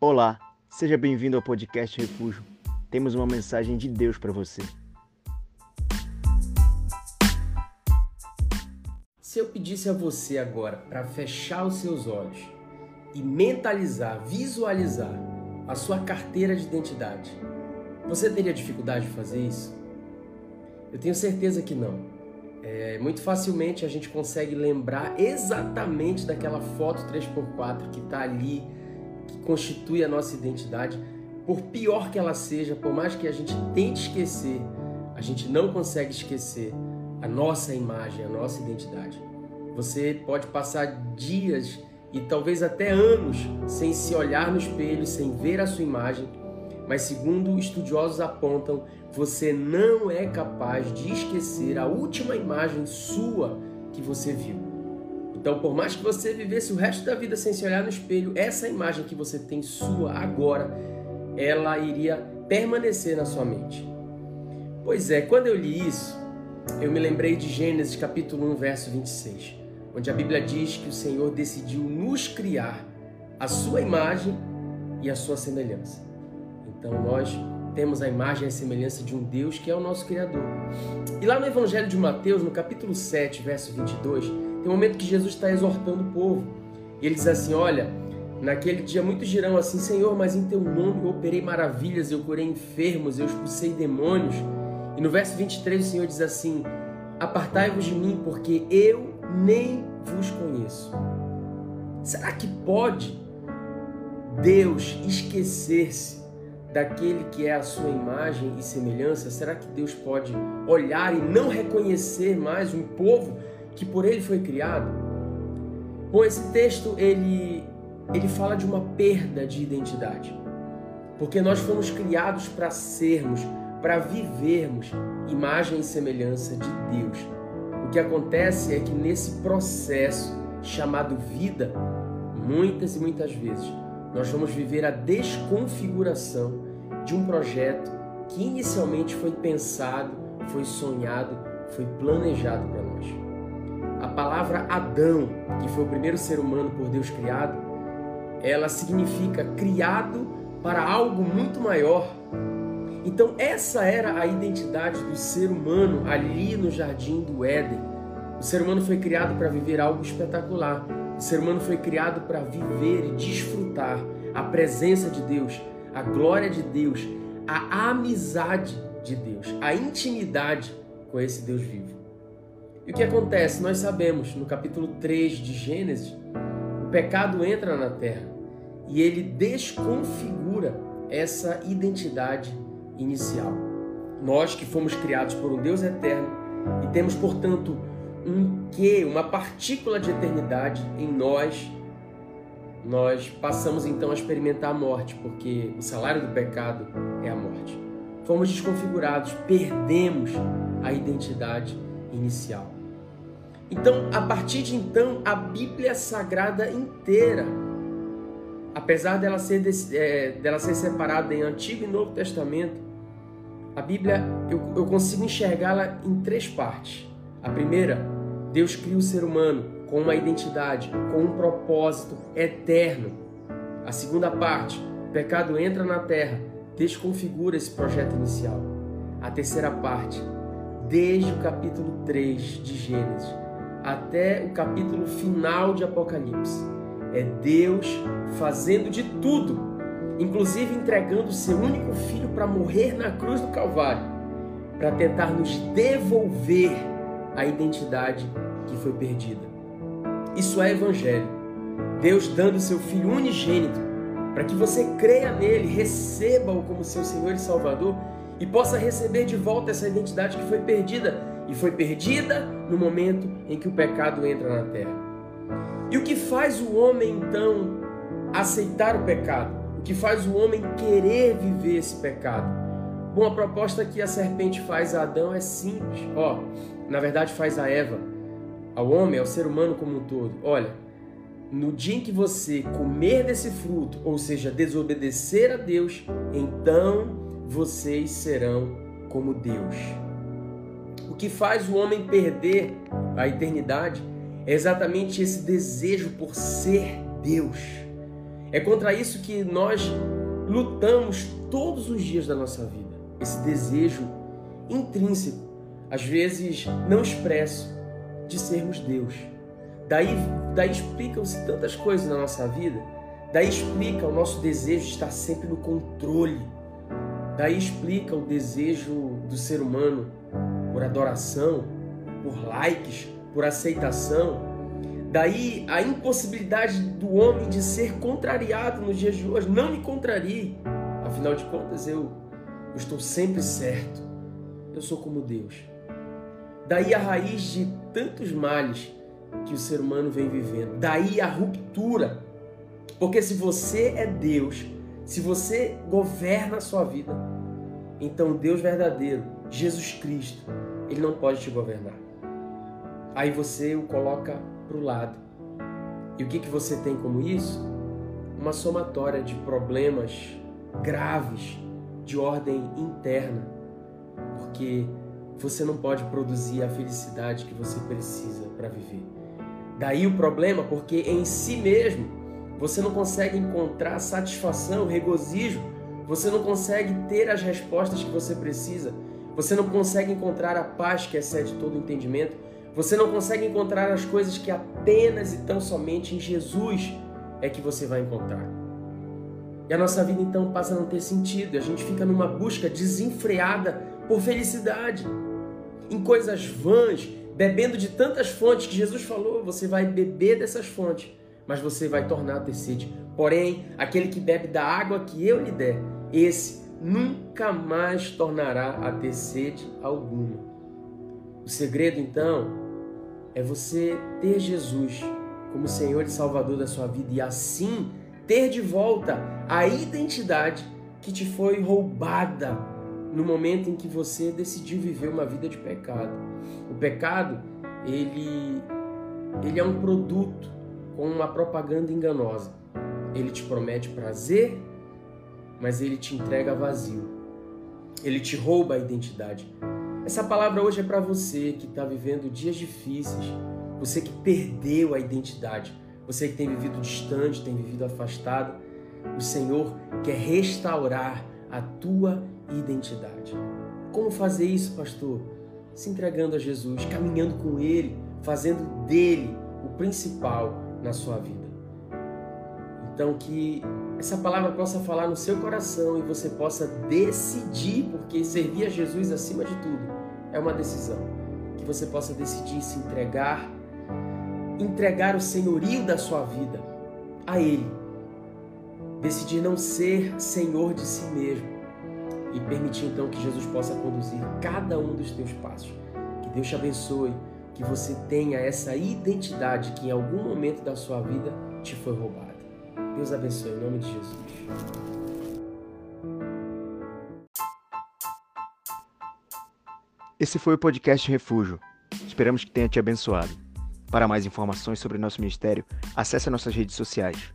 Olá, seja bem-vindo ao podcast Refúgio. Temos uma mensagem de Deus para você. Se eu pedisse a você agora para fechar os seus olhos e mentalizar, visualizar a sua carteira de identidade, você teria dificuldade de fazer isso? Eu tenho certeza que não. É, muito facilmente a gente consegue lembrar exatamente daquela foto 3x4 que está ali que constitui a nossa identidade, por pior que ela seja, por mais que a gente tente esquecer, a gente não consegue esquecer a nossa imagem, a nossa identidade. Você pode passar dias e talvez até anos sem se olhar no espelho, sem ver a sua imagem, mas segundo estudiosos apontam, você não é capaz de esquecer a última imagem sua que você viu. Então, por mais que você vivesse o resto da vida sem se olhar no espelho, essa imagem que você tem sua agora, ela iria permanecer na sua mente. Pois é, quando eu li isso, eu me lembrei de Gênesis capítulo 1, verso 26, onde a Bíblia diz que o Senhor decidiu nos criar a sua imagem e a sua semelhança. Então nós temos a imagem e a semelhança de um Deus que é o nosso Criador. E lá no Evangelho de Mateus, no capítulo 7, verso 22, tem um momento que Jesus está exortando o povo. E ele diz assim: Olha, naquele dia muitos dirão assim: Senhor, mas em teu nome eu operei maravilhas, eu curei enfermos, eu expulsei demônios. E no verso 23 o Senhor diz assim: Apartai-vos de mim, porque eu nem vos conheço. Será que pode Deus esquecer-se daquele que é a sua imagem e semelhança? Será que Deus pode olhar e não reconhecer mais um povo que por ele foi criado. Bom, esse texto ele ele fala de uma perda de identidade. Porque nós fomos criados para sermos, para vivermos imagem e semelhança de Deus. O que acontece é que nesse processo chamado vida, muitas e muitas vezes nós vamos viver a desconfiguração de um projeto que inicialmente foi pensado, foi sonhado, foi planejado para nós. A palavra Adão, que foi o primeiro ser humano por Deus criado, ela significa criado para algo muito maior. Então, essa era a identidade do ser humano ali no jardim do Éden. O ser humano foi criado para viver algo espetacular. O ser humano foi criado para viver e desfrutar a presença de Deus, a glória de Deus, a amizade de Deus, a intimidade com esse Deus vivo. E o que acontece? Nós sabemos, no capítulo 3 de Gênesis, o pecado entra na terra e ele desconfigura essa identidade inicial. Nós que fomos criados por um Deus eterno e temos, portanto, um que, uma partícula de eternidade em nós, nós passamos então a experimentar a morte, porque o salário do pecado é a morte. Fomos desconfigurados, perdemos a identidade inicial. Então, a partir de então, a Bíblia Sagrada inteira, apesar dela ser, é, dela ser separada em Antigo e Novo Testamento, a Bíblia eu, eu consigo enxergá-la em três partes. A primeira, Deus cria o ser humano com uma identidade, com um propósito eterno. A segunda parte, o pecado entra na terra, desconfigura esse projeto inicial. A terceira parte, desde o capítulo 3 de Gênesis, até o capítulo final de Apocalipse. É Deus fazendo de tudo, inclusive entregando seu único filho para morrer na cruz do Calvário, para tentar nos devolver a identidade que foi perdida. Isso é evangelho. Deus dando seu filho unigênito para que você creia nele, receba-o como seu Senhor e Salvador e possa receber de volta essa identidade que foi perdida e foi perdida no momento em que o pecado entra na terra. E o que faz o homem então aceitar o pecado? O que faz o homem querer viver esse pecado? Bom, a proposta que a serpente faz a Adão é simples. Ó, na verdade faz a Eva, ao homem, ao ser humano como um todo. Olha, no dia em que você comer desse fruto, ou seja, desobedecer a Deus, então vocês serão como Deus. Que faz o homem perder a eternidade é exatamente esse desejo por ser Deus. É contra isso que nós lutamos todos os dias da nossa vida. Esse desejo intrínseco, às vezes não expresso, de sermos Deus. Daí, daí explicam-se tantas coisas na nossa vida, daí explica o nosso desejo de estar sempre no controle, daí explica o desejo do ser humano por adoração, por likes, por aceitação, daí a impossibilidade do homem de ser contrariado nos dias de hoje. Não me contrarie, afinal de contas eu, eu estou sempre certo, eu sou como Deus. Daí a raiz de tantos males que o ser humano vem vivendo. Daí a ruptura. Porque se você é Deus, se você governa a sua vida, então Deus verdadeiro, Jesus Cristo, ele não pode te governar. Aí você o coloca para o lado. E o que, que você tem como isso? Uma somatória de problemas graves de ordem interna. Porque você não pode produzir a felicidade que você precisa para viver. Daí o problema, porque em si mesmo você não consegue encontrar satisfação, regozijo, você não consegue ter as respostas que você precisa, você não consegue encontrar a paz que excede todo entendimento, você não consegue encontrar as coisas que apenas e tão somente em Jesus é que você vai encontrar. E a nossa vida então passa a não ter sentido, a gente fica numa busca desenfreada por felicidade em coisas vãs, bebendo de tantas fontes que Jesus falou, você vai beber dessas fontes, mas você vai tornar a ter sede. Porém, aquele que bebe da água que eu lhe der, esse nunca mais tornará a ter sede alguma. O segredo, então, é você ter Jesus como Senhor e Salvador da sua vida e assim ter de volta a identidade que te foi roubada no momento em que você decidiu viver uma vida de pecado. O pecado, ele, ele é um produto com uma propaganda enganosa. Ele te promete prazer, mas ele te entrega vazio. Ele te rouba a identidade. Essa palavra hoje é para você que está vivendo dias difíceis, você que perdeu a identidade, você que tem vivido distante, tem vivido afastado. O Senhor quer restaurar a tua identidade. Como fazer isso, pastor? Se entregando a Jesus, caminhando com Ele, fazendo dele o principal na sua vida. Então, que essa palavra possa falar no seu coração e você possa decidir, porque servir a Jesus acima de tudo é uma decisão. Que você possa decidir se entregar, entregar o senhorio da sua vida a Ele. Decidir não ser senhor de si mesmo, e permitir então que Jesus possa conduzir cada um dos teus passos. Que Deus te abençoe, que você tenha essa identidade que em algum momento da sua vida te foi roubada. Deus abençoe em nome de Jesus. Esse foi o podcast Refúgio. Esperamos que tenha te abençoado. Para mais informações sobre nosso ministério, acesse nossas redes sociais